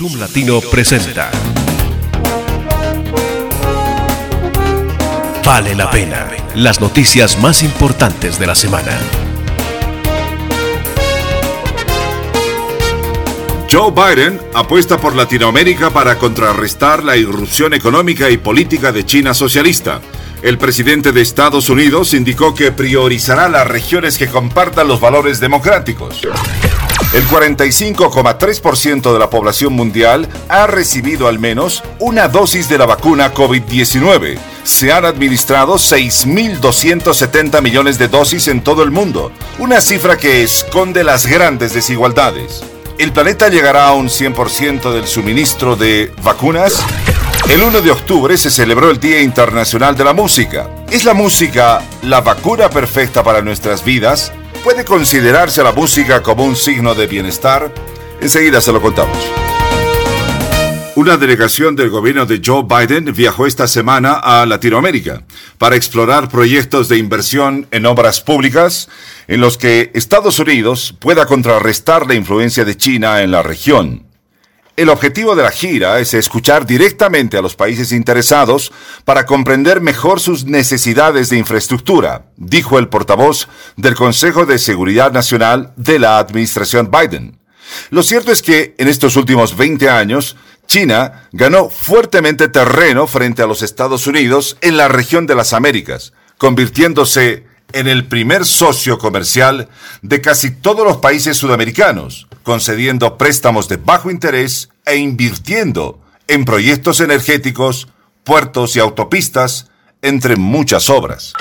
Zoom Latino presenta. Vale la pena. Las noticias más importantes de la semana. Joe Biden apuesta por Latinoamérica para contrarrestar la irrupción económica y política de China socialista. El presidente de Estados Unidos indicó que priorizará las regiones que compartan los valores democráticos. El 45,3% de la población mundial ha recibido al menos una dosis de la vacuna COVID-19. Se han administrado 6.270 millones de dosis en todo el mundo, una cifra que esconde las grandes desigualdades. ¿El planeta llegará a un 100% del suministro de vacunas? El 1 de octubre se celebró el Día Internacional de la Música. ¿Es la música la vacuna perfecta para nuestras vidas? ¿Puede considerarse la música como un signo de bienestar? Enseguida se lo contamos. Una delegación del gobierno de Joe Biden viajó esta semana a Latinoamérica para explorar proyectos de inversión en obras públicas en los que Estados Unidos pueda contrarrestar la influencia de China en la región. El objetivo de la gira es escuchar directamente a los países interesados para comprender mejor sus necesidades de infraestructura, dijo el portavoz del Consejo de Seguridad Nacional de la administración Biden. Lo cierto es que en estos últimos 20 años, China ganó fuertemente terreno frente a los Estados Unidos en la región de las Américas, convirtiéndose en el primer socio comercial de casi todos los países sudamericanos, concediendo préstamos de bajo interés e invirtiendo en proyectos energéticos, puertos y autopistas, entre muchas obras.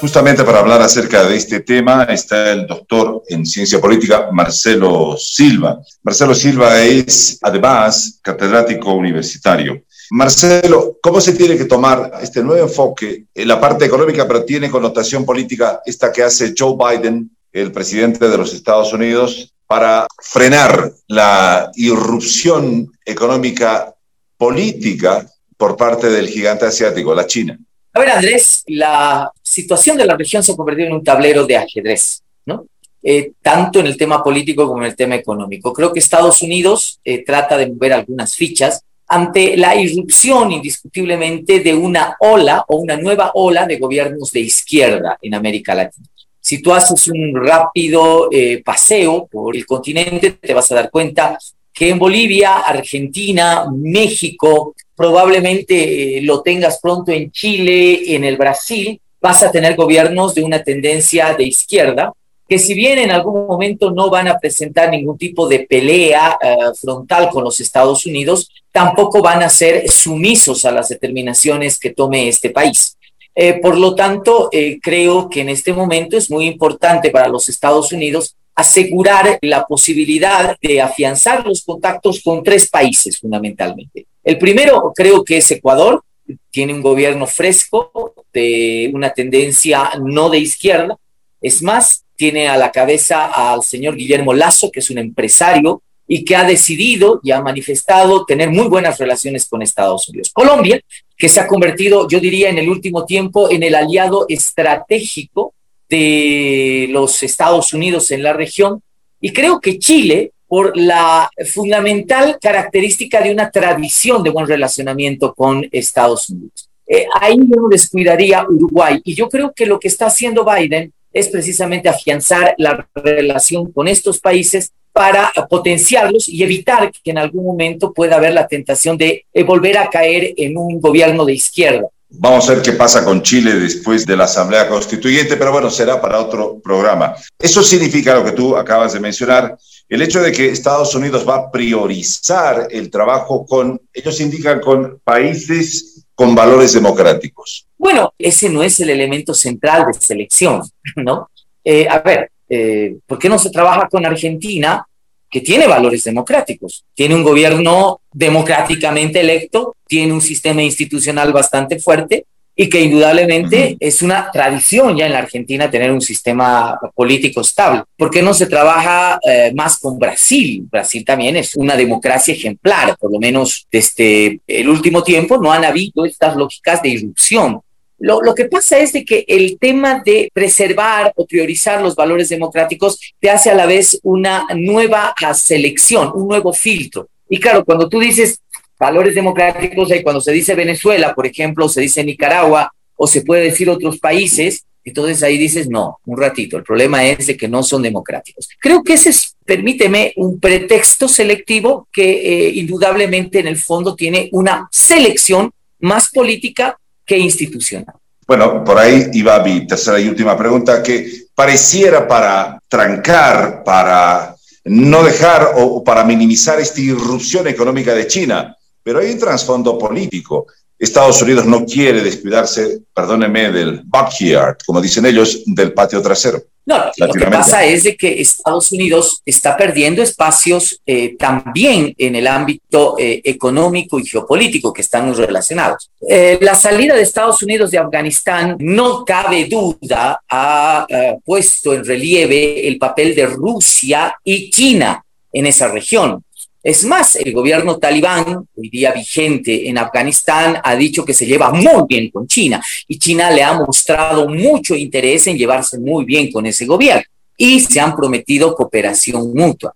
Justamente para hablar acerca de este tema está el doctor en ciencia política Marcelo Silva. Marcelo Silva es además catedrático universitario. Marcelo, ¿cómo se tiene que tomar este nuevo enfoque en la parte económica, pero tiene connotación política esta que hace Joe Biden, el presidente de los Estados Unidos, para frenar la irrupción económica política por parte del gigante asiático, la China? A ver, Andrés, la situación de la región se ha convertido en un tablero de ajedrez, ¿no? Eh, tanto en el tema político como en el tema económico. Creo que Estados Unidos eh, trata de mover algunas fichas ante la irrupción indiscutiblemente de una ola o una nueva ola de gobiernos de izquierda en América Latina. Si tú haces un rápido eh, paseo por el continente, te vas a dar cuenta que en Bolivia, Argentina, México, probablemente eh, lo tengas pronto en Chile, en el Brasil, vas a tener gobiernos de una tendencia de izquierda, que si bien en algún momento no van a presentar ningún tipo de pelea eh, frontal con los Estados Unidos, tampoco van a ser sumisos a las determinaciones que tome este país. Eh, por lo tanto, creo que en este momento es muy importante para los Estados Unidos asegurar la posibilidad de afianzar los contactos con tres países fundamentalmente. El primero creo que es Ecuador, tiene un gobierno fresco de una tendencia no de izquierda, es más, tiene a la cabeza al señor Guillermo Lazo, que es un empresario y que ha decidido y ha manifestado tener muy buenas relaciones con Estados Unidos. Colombia, que se ha convertido, yo diría, en el último tiempo en el aliado estratégico de los Estados Unidos en la región. Y creo que Chile, por la fundamental característica de una tradición de buen relacionamiento con Estados Unidos. Eh, ahí yo descuidaría Uruguay. Y yo creo que lo que está haciendo Biden es precisamente afianzar la relación con estos países para potenciarlos y evitar que en algún momento pueda haber la tentación de volver a caer en un gobierno de izquierda. Vamos a ver qué pasa con Chile después de la Asamblea Constituyente, pero bueno, será para otro programa. Eso significa lo que tú acabas de mencionar, el hecho de que Estados Unidos va a priorizar el trabajo con, ellos indican, con países con valores democráticos. Bueno, ese no es el elemento central de selección, ¿no? Eh, a ver, eh, ¿por qué no se trabaja con Argentina? que tiene valores democráticos, tiene un gobierno democráticamente electo, tiene un sistema institucional bastante fuerte y que indudablemente es una tradición ya en la Argentina tener un sistema político estable. ¿Por qué no se trabaja eh, más con Brasil? Brasil también es una democracia ejemplar, por lo menos desde el último tiempo no han habido estas lógicas de irrupción Lo, lo, que pasa es de que el tema de preservar o priorizar los valores democráticos te hace a la vez una nueva selección, un nuevo filtro. Y claro, cuando tú dices valores democráticos, y cuando se dice Venezuela, por ejemplo, se dice Nicaragua, o se puede decir otros países, entonces ahí dices, no, un ratito, el problema es de que no son democráticos. Creo que ese es, permíteme, un pretexto selectivo que eh, indudablemente en el fondo tiene una selección más política que institucional. Bueno, por ahí iba mi tercera y última pregunta, que pareciera para trancar, para no dejar o para minimizar esta irrupción económica de China, pero hay un trasfondo político. Estados Unidos no quiere descuidarse, perdóneme, del backyard, como dicen ellos, del patio trasero. No, lo que pasa es de que Estados Unidos está perdiendo espacios eh, también en el ámbito eh, económico y geopolítico que están relacionados. Eh, la salida de Estados Unidos de Afganistán, no cabe duda, ha puesto en relieve el papel de Rusia y China en esa región. Es más, el gobierno talibán, hoy día vigente en Afganistán, ha dicho que se lleva muy bien con China y China le ha mostrado mucho interés en llevarse muy bien con ese gobierno y se han prometido cooperación mutua.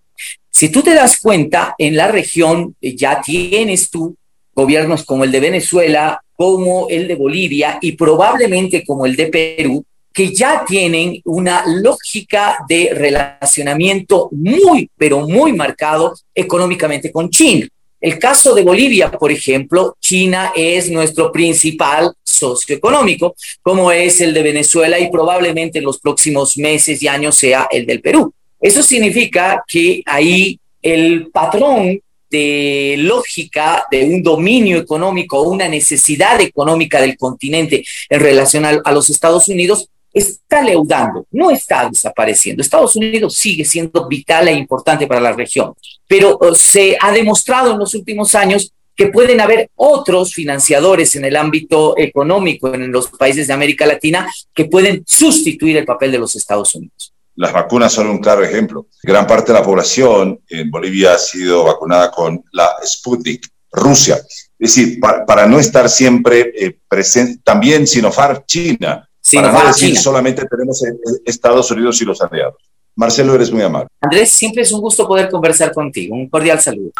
Si tú te das cuenta, en la región ya tienes tú gobiernos como el de Venezuela, como el de Bolivia y probablemente como el de Perú, que ya tienen una lógica de relacionamiento muy, pero muy marcado económicamente con China. El caso de Bolivia, por ejemplo, China es nuestro principal socio económico, como es el de Venezuela y probablemente en los próximos meses y años sea el del Perú. Eso significa que ahí el patrón de lógica de un dominio económico una necesidad económica del continente en relación a, a los Estados Unidos está leudando, no está desapareciendo. Estados Unidos sigue siendo vital e importante para la región, pero uh, se ha demostrado en los últimos años que pueden haber otros financiadores en el ámbito económico en los países de América Latina que pueden sustituir el papel de los Estados Unidos. Las vacunas son un claro ejemplo. Gran parte de la población en Bolivia ha sido vacunada con la Sputnik, Rusia. Es decir, para, no estar siempre eh, presente, también Sinopharm, China, para no decir solamente tenemos Estados Unidos y los aliados. Marcelo, eres muy amable. Andrés, siempre es un gusto poder conversar contigo. Un cordial saludo.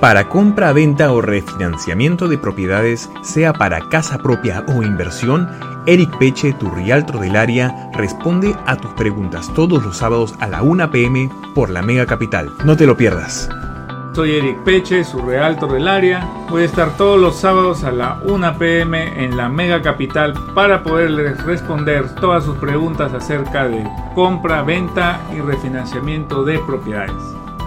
Para compra, venta o refinanciamiento de propiedades, sea para casa propia o inversión, Eric Peche, tu realtor del área, responde a tus preguntas todos los sábados a la 1 pm por la Mega Capital. No te lo pierdas. Soy Eric Peche, su realtor del área. Voy a estar todos los sábados a la 1 pm en la Mega Capital para poderles responder todas sus preguntas acerca de compra, venta y refinanciamiento de propiedades.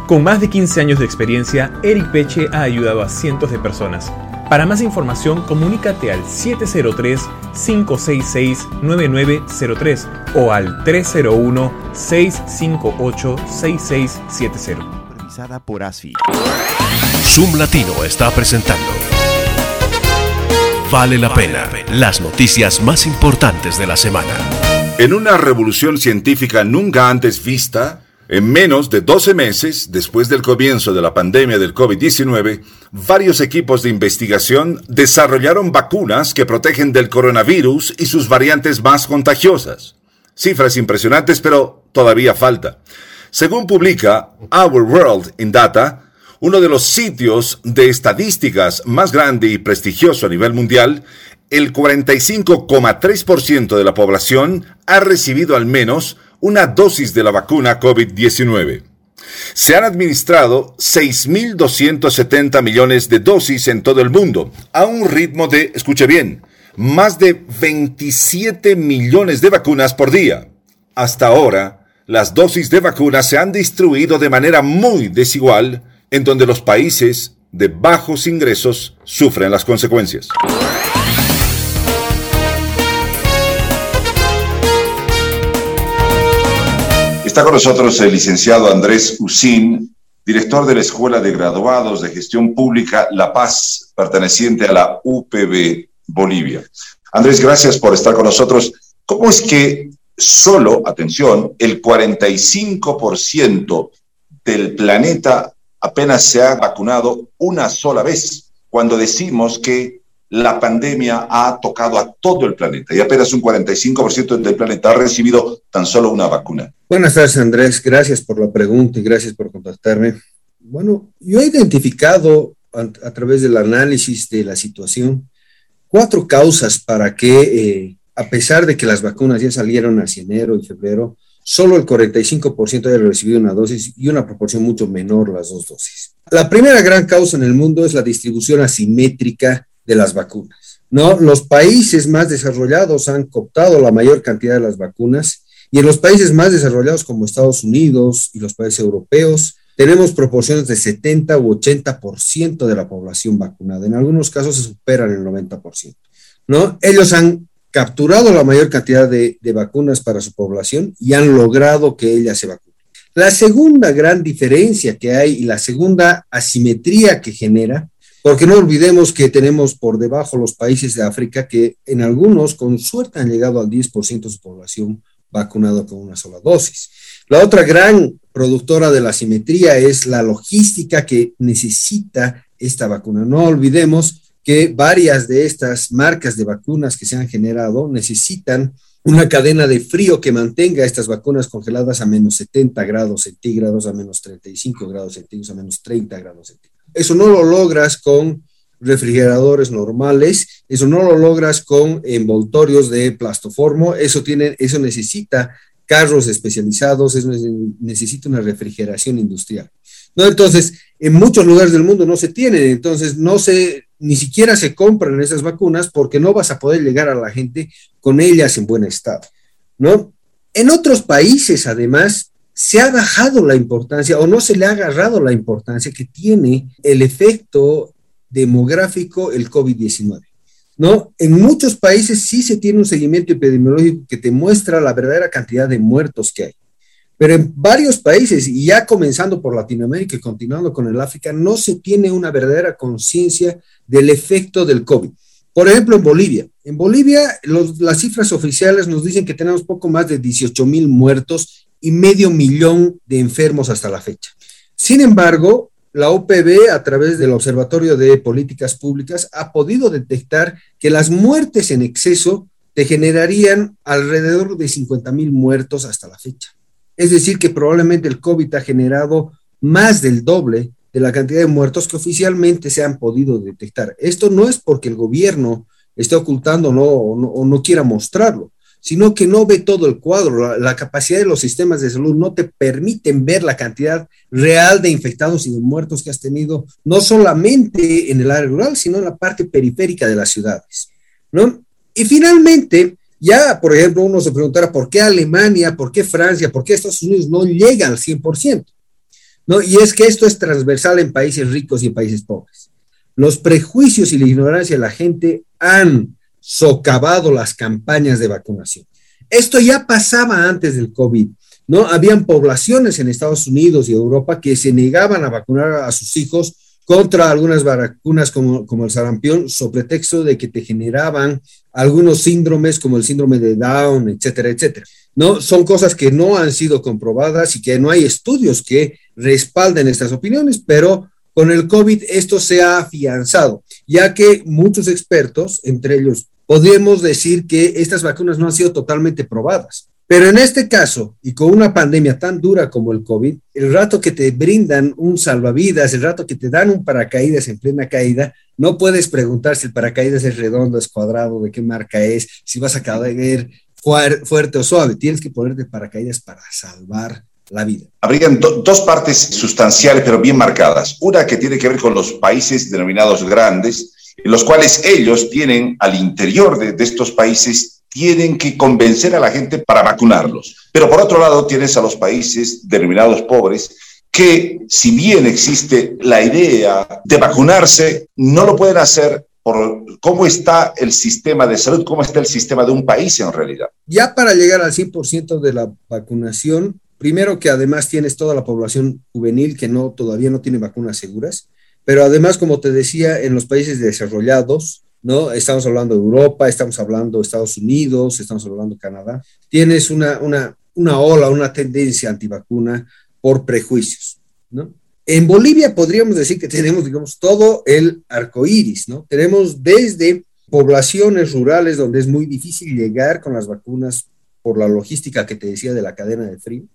Con más de 15 años de experiencia, Eric Peche ha ayudado a cientos de personas. Para más información, comunícate al 703-566-9903 o al 301-658-6670 por ASFI. Zoom Latino está presentando Vale la pena. Las noticias más importantes de la semana. En una revolución científica nunca antes vista, en menos de 12 meses después del comienzo de la pandemia del COVID-19, varios equipos de investigación desarrollaron vacunas que protegen del coronavirus y sus variantes más contagiosas. Cifras impresionantes, pero todavía falta. Según publica Our World in Data, uno de los sitios de estadísticas más grande y prestigioso a nivel mundial, el 45,3% de la población ha recibido al menos una dosis de la vacuna COVID-19. Se han administrado 6.270 millones de dosis en todo el mundo, a un ritmo de, escuche bien, más de 27 millones de vacunas por día. Hasta ahora, las dosis de vacunas se han distribuido de manera muy desigual, en donde los países de bajos ingresos sufren las consecuencias. Está con nosotros el licenciado Andrés Usín, director de la Escuela de Graduados de Gestión Pública La Paz, perteneciente a la UPB Bolivia. Andrés, gracias por estar con nosotros. ¿Cómo es que solo, atención, el 45% del planeta apenas se ha vacunado una sola vez, cuando decimos que la pandemia ha tocado a todo el planeta y apenas un 45% del planeta ha recibido tan solo una vacuna. Buenas tardes, Andrés. Gracias por la pregunta y gracias por contactarme. Bueno, yo he identificado a, través del análisis de la situación cuatro causas para que, eh, a pesar de que las vacunas ya salieron hacia enero y febrero, solo el 45% haya recibido una dosis y una proporción mucho menor las dos dosis. La primera gran causa en el mundo es la distribución asimétrica de las vacunas. ¿no? Los países más desarrollados han cooptado la mayor cantidad de las vacunas y en los países más desarrollados como Estados Unidos y los países europeos tenemos proporciones de 70 u 80% de la población vacunada. En algunos casos se superan el 90%. ¿no? Ellos han capturado la mayor cantidad de, de vacunas para su población y han logrado que ella se vacune. La segunda gran diferencia que hay y la segunda asimetría que genera porque no olvidemos que tenemos por debajo los países de África que en algunos con suerte han llegado al 10% de su población vacunado con una sola dosis. La otra gran productora de la simetría es la logística que necesita esta vacuna. No olvidemos que varias de estas marcas de vacunas que se han generado necesitan una cadena de frío que mantenga estas vacunas congeladas a menos 70 grados centígrados, a menos 35 grados centígrados, a menos 30 grados centígrados. Eso no lo logras con refrigeradores normales, eso no lo logras con envoltorios de plastoformo, eso, tiene, eso necesita carros especializados, eso necesita una refrigeración industrial. ¿no? Entonces, en muchos lugares del mundo no se tienen, entonces no se, ni siquiera se compran esas vacunas porque no vas a poder llegar a la gente con ellas en buen estado, ¿no? En otros países, además, se ha bajado la importancia o no se le ha agarrado la importancia que tiene el efecto demográfico el COVID-19. ¿No? En muchos países sí se tiene un seguimiento epidemiológico que te muestra la verdadera cantidad de muertos que hay. Pero en varios países, y ya comenzando por Latinoamérica y continuando con el África, no se tiene una verdadera conciencia del efecto del COVID. Por ejemplo, en Bolivia. En Bolivia, las cifras oficiales nos dicen que tenemos poco más de 18 mil muertos y medio millón de enfermos hasta la fecha. Sin embargo, la OPB, a través del Observatorio de Políticas Públicas, ha podido detectar que las muertes en exceso te generarían alrededor de 50 mil muertos hasta la fecha. Es decir, que probablemente el COVID ha generado más del doble de la cantidad de muertos que oficialmente se han podido detectar. Esto no es porque el gobierno esté ocultando no, o no quiera mostrarlo, sino que no ve todo el cuadro. La, capacidad de los sistemas de salud no te permiten ver la cantidad real de infectados y de muertos que has tenido, no solamente en el área rural, sino en la parte periférica de las ciudades. ¿no? Y finalmente, ya, por ejemplo, uno se preguntará por qué Alemania, por qué Francia, por qué Estados Unidos no llegan al 100%. ¿no? Y es que esto es transversal en países ricos y en países pobres. Los prejuicios y la ignorancia de la gente han socavado las campañas de vacunación. Esto ya pasaba antes del COVID, ¿no? Habían poblaciones en Estados Unidos y Europa que se negaban a vacunar a sus hijos contra algunas vacunas como, como el sarampión, sobre pretexto de que te generaban algunos síndromes como el síndrome de Down, etcétera, etcétera. No, son cosas que no han sido comprobadas y que no hay estudios que respalden estas opiniones, pero con el COVID esto se ha afianzado, ya que muchos expertos, entre ellos podemos decir que estas vacunas no han sido totalmente probadas. Pero en este caso, y con una pandemia tan dura como el COVID, el rato que te brindan un salvavidas, el rato que te dan un paracaídas en plena caída, no puedes preguntar si el paracaídas es redondo, es cuadrado, de qué marca es, si vas a caer fuerte o suave. Tienes que ponerte paracaídas para salvar la vida. Habrían dos partes sustanciales, pero bien marcadas. Una que tiene que ver con los países denominados grandes, los cuales ellos tienen al interior de, estos países, tienen que convencer a la gente para vacunarlos. Pero por otro lado tienes a los países denominados pobres que si bien existe la idea de vacunarse, no lo pueden hacer por cómo está el sistema de salud, cómo está el sistema de un país en realidad. Ya para llegar al 100% de la vacunación, primero que además tienes toda la población juvenil que no todavía no tiene vacunas seguras, pero además, como te decía, en los países desarrollados, ¿no? Estamos hablando de Europa, estamos hablando de Estados Unidos, estamos hablando de Canadá. Tienes una, una, una ola, una tendencia antivacuna por prejuicios. ¿no? En Bolivia podríamos decir que tenemos, digamos, todo el arco iris, ¿no? Tenemos desde poblaciones rurales donde es muy difícil llegar con las vacunas por la logística que te decía de la cadena de frío,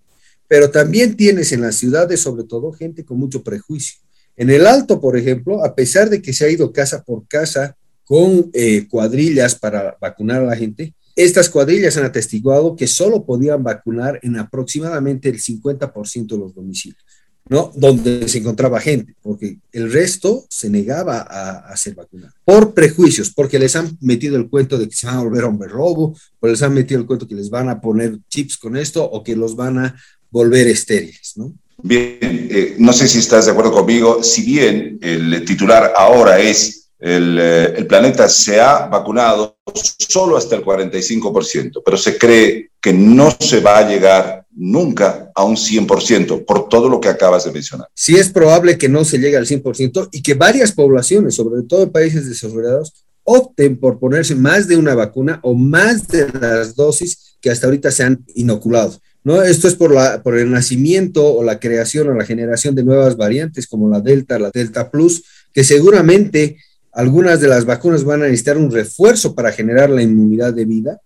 pero también tienes en las ciudades, sobre todo, gente con mucho prejuicio. En el Alto, por ejemplo, a pesar de que se ha ido casa por casa con eh, cuadrillas para vacunar a la gente, estas cuadrillas han atestiguado que solo podían vacunar en aproximadamente el 50% de los domicilios, ¿no? Donde se encontraba gente, porque el resto se negaba a, a ser vacunado por prejuicios, porque les han metido el cuento de que se van a volver hombre robo, o les han metido el cuento que les van a poner chips con esto o que los van a volver estériles, ¿no? Bien, eh, no sé si estás de acuerdo conmigo, si bien el titular ahora es el, eh, el, planeta se ha vacunado solo hasta el 45%, pero se cree que no se va a llegar nunca a un 100% por todo lo que acabas de mencionar. Sí es probable que no se llegue al 100% y que varias poblaciones, sobre todo países desarrollados, opten por ponerse más de una vacuna o más de las dosis que hasta ahorita se han inoculado. ¿No? Esto es por, la, por el nacimiento o la creación o la generación de nuevas variantes como la Delta, la Delta Plus, que seguramente algunas de las vacunas van a necesitar un refuerzo para generar la inmunidad de vida,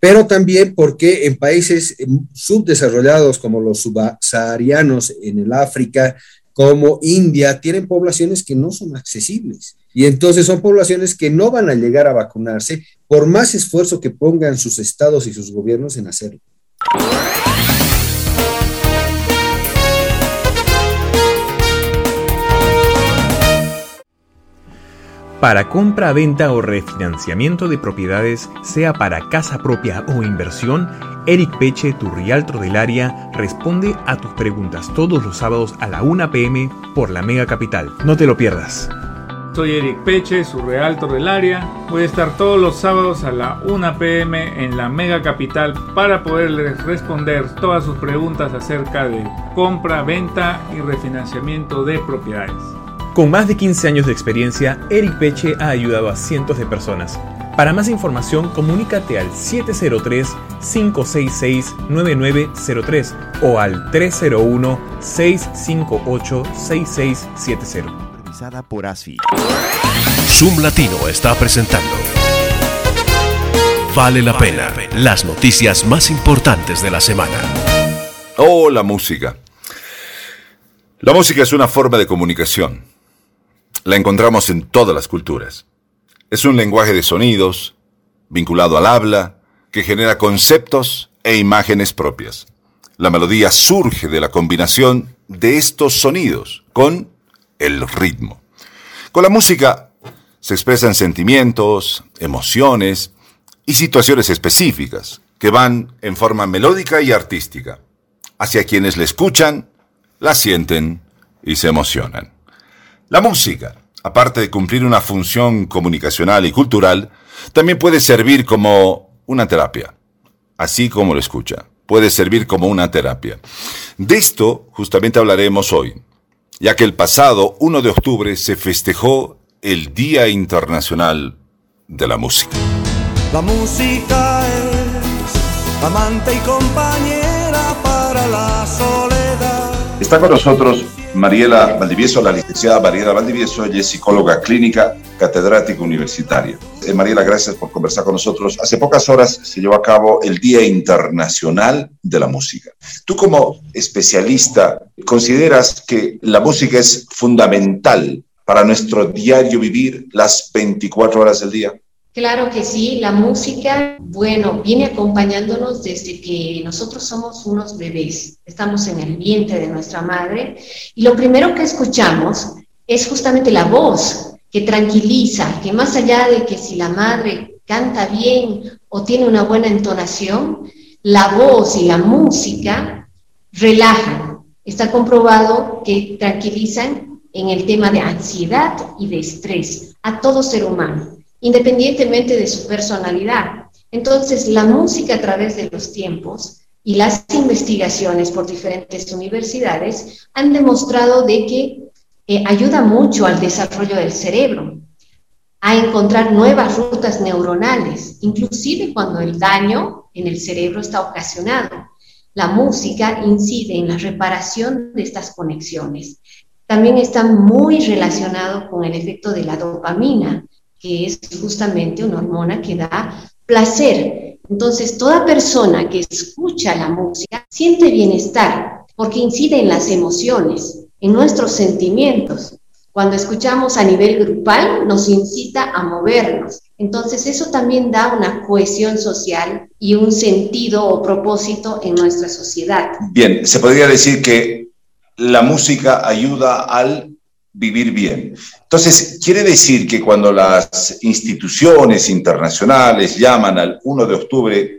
pero también porque en países subdesarrollados como los subsaharianos en el África, como India, tienen poblaciones que no son accesibles. Y entonces son poblaciones que no van a llegar a vacunarse por más esfuerzo que pongan sus estados y sus gobiernos en hacerlo. Para compra, venta o refinanciamiento de propiedades, sea para casa propia o inversión, Eric Peche, tu realtor del área, responde a tus preguntas todos los sábados a la 1 pm por la Mega Capital. No te lo pierdas. Soy Eric Peche, su realtor del área. Voy a estar todos los sábados a la 1 pm en la Mega Capital para poderles responder todas sus preguntas acerca de compra, venta y refinanciamiento de propiedades. Con más de 15 años de experiencia, Eric Peche ha ayudado a cientos de personas. Para más información, comunícate al 703-566-9903 o al 301-658-6670 por ASFI. Zoom Latino está presentando Vale la pena, las noticias más importantes de la semana. Oh, la música. La música es una forma de comunicación. La encontramos en todas las culturas. Es un lenguaje de sonidos, vinculado al habla, que genera conceptos e imágenes propias. La melodía surge de la combinación de estos sonidos con el ritmo. Con la música se expresan sentimientos, emociones y situaciones específicas que van en forma melódica y artística. Hacia quienes la escuchan, la sienten y se emocionan. La música, aparte de cumplir una función comunicacional y cultural, también puede servir como una terapia, así como lo escucha, puede servir como una terapia. De esto justamente hablaremos hoy, ya que el pasado 1 de octubre se festejó el Día Internacional de la Música. La música es amante y compañera para la soledad. Está con nosotros Mariela Valdivieso, la licenciada Mariela Valdivieso, ella es psicóloga clínica, catedrática universitaria. Eh, Mariela, gracias por conversar con nosotros. Hace pocas horas se llevó a cabo el Día Internacional de la Música. Tú como especialista, ¿consideras que la música es fundamental para nuestro diario vivir las 24 horas del día? Claro que sí, la música, bueno, viene acompañándonos desde que nosotros somos unos bebés, estamos en el vientre de nuestra madre. Y lo primero que escuchamos es justamente la voz que tranquiliza, que más allá de que si la madre canta bien o tiene una buena entonación, la voz y la música relajan. Está comprobado que tranquilizan en el tema de ansiedad y de estrés a todo ser humano independientemente de su personalidad. Entonces, la música a través de los tiempos y las investigaciones por diferentes universidades han demostrado de que eh, ayuda mucho al desarrollo del cerebro, a encontrar nuevas rutas neuronales, inclusive cuando el daño en el cerebro está ocasionado. la música incide en la reparación de estas conexiones. También está muy relacionado con el efecto de la dopamina, que es justamente una hormona que da placer. Entonces, toda persona que escucha la música siente bienestar porque incide en las emociones, en nuestros sentimientos. Cuando escuchamos a nivel grupal, nos incita a movernos. Entonces, eso también da una cohesión social y un sentido o propósito en nuestra sociedad. Bien, se podría decir que la música ayuda al vivir bien. Entonces, quiere decir que cuando las instituciones internacionales llaman al 1 de octubre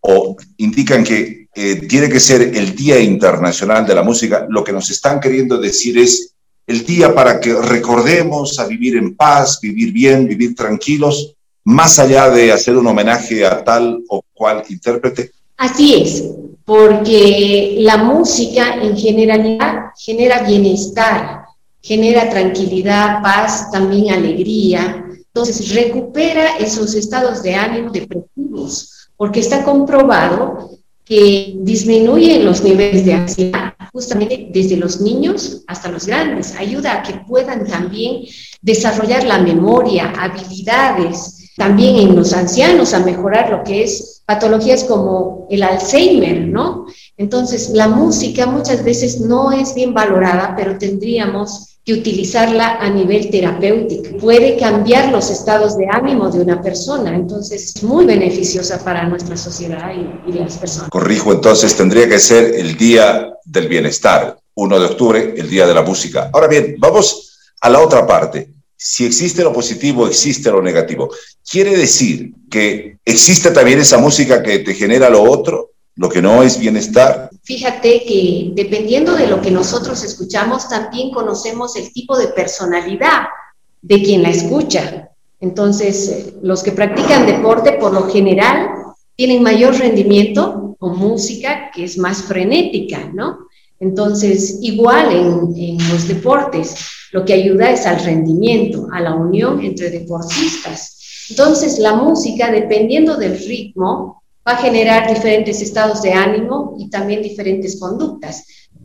o indican que eh, tiene que ser el Día Internacional de la Música, lo que nos están queriendo decir es el día para que recordemos a vivir en paz, vivir bien, vivir tranquilos, más allá de hacer un homenaje a tal o cual intérprete? Así es, porque la música en generalidad genera bienestar, genera tranquilidad, paz, también alegría. Entonces recupera esos estados de ánimo depresivos, porque está comprobado que disminuyen los niveles de ansiedad justamente desde los niños hasta los grandes. Ayuda a que puedan también desarrollar la memoria, habilidades, también en los ancianos a mejorar lo que es patologías como el Alzheimer, ¿no? Entonces, la música muchas veces no es bien valorada, pero tendríamos que utilizarla a nivel terapéutico. Puede cambiar los estados de ánimo de una persona, entonces es muy beneficiosa para nuestra sociedad y, y, las personas. Corrijo, entonces tendría que ser el Día del Bienestar, 1 de octubre, el Día de la Música. Ahora bien, vamos a la otra parte. Si existe lo positivo, existe lo negativo. ¿Quiere decir que existe también esa música que te genera lo otro? lo que no es bienestar. Fíjate que dependiendo de lo que nosotros escuchamos, también conocemos el tipo de personalidad de quien la escucha. Entonces, eh, los que practican deporte por lo general tienen mayor rendimiento con música que es más frenética, ¿no? Entonces, igual en, en los deportes, lo que ayuda es al rendimiento, a la unión entre deportistas. Entonces, la música, dependiendo del ritmo, va a generar diferentes estados de ánimo y también diferentes conductas.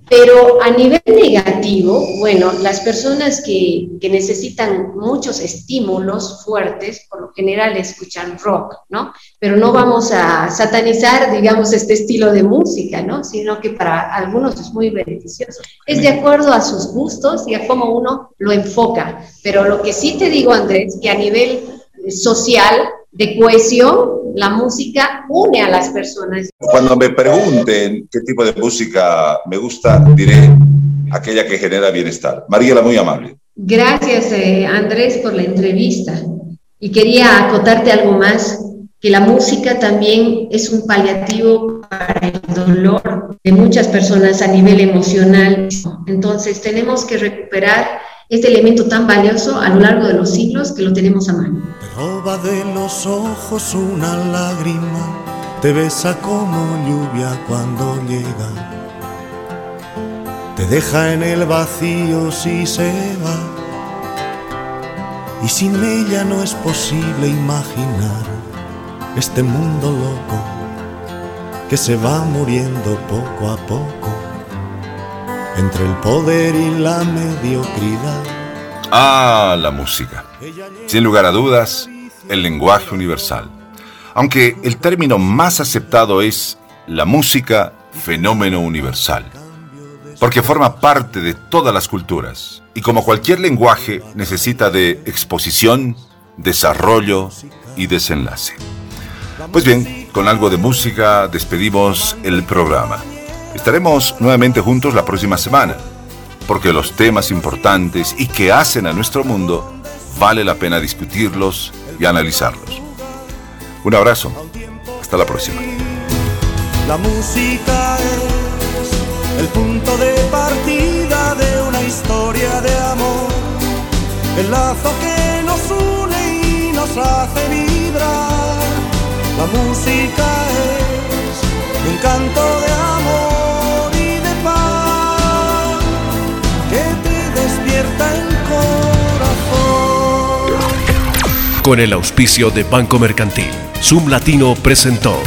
Pero a nivel negativo, bueno, las personas que, que, necesitan muchos estímulos fuertes, por lo general escuchan rock, ¿no? Pero no vamos a satanizar, digamos, este estilo de música, ¿no? Sino que para algunos es muy beneficioso. Es de acuerdo a sus gustos y a cómo uno lo enfoca. Pero lo que sí te digo, Andrés, que a nivel social, de cohesión, la música une a las personas. Cuando me pregunten qué tipo de música me gusta, diré aquella que genera bienestar. Mariela, muy amable. Gracias, eh, Andrés, por la entrevista. Y quería acotarte algo más, que la música también es un paliativo para el dolor de muchas personas a nivel emocional. Entonces tenemos que recuperar este elemento tan valioso a lo largo de los siglos que lo tenemos a mano. Roba de los ojos una lágrima, te besa como lluvia cuando llega, te deja en el vacío si se va, y sin ella no es posible imaginar este mundo loco que se va muriendo poco a poco entre el poder y la mediocridad. Ah, la música. Sin lugar a dudas, el lenguaje universal. Aunque el término más aceptado es la música fenómeno universal, porque forma parte de todas las culturas y como cualquier lenguaje necesita de exposición, desarrollo y desenlace. Pues bien, con algo de música despedimos el programa. Estaremos nuevamente juntos la próxima semana, porque los temas importantes y que hacen a nuestro mundo vale la pena discutirlos y analizarlos. Un abrazo. Hasta la próxima. La música es el punto de partida de una historia de amor, el lazo que nos une y nos hace vibrar. La música es un canto de amor Con el auspicio de Banco Mercantil, Zoom Latino presentó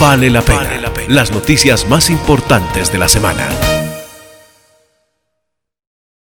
Vale la pena. Las noticias más importantes de la semana.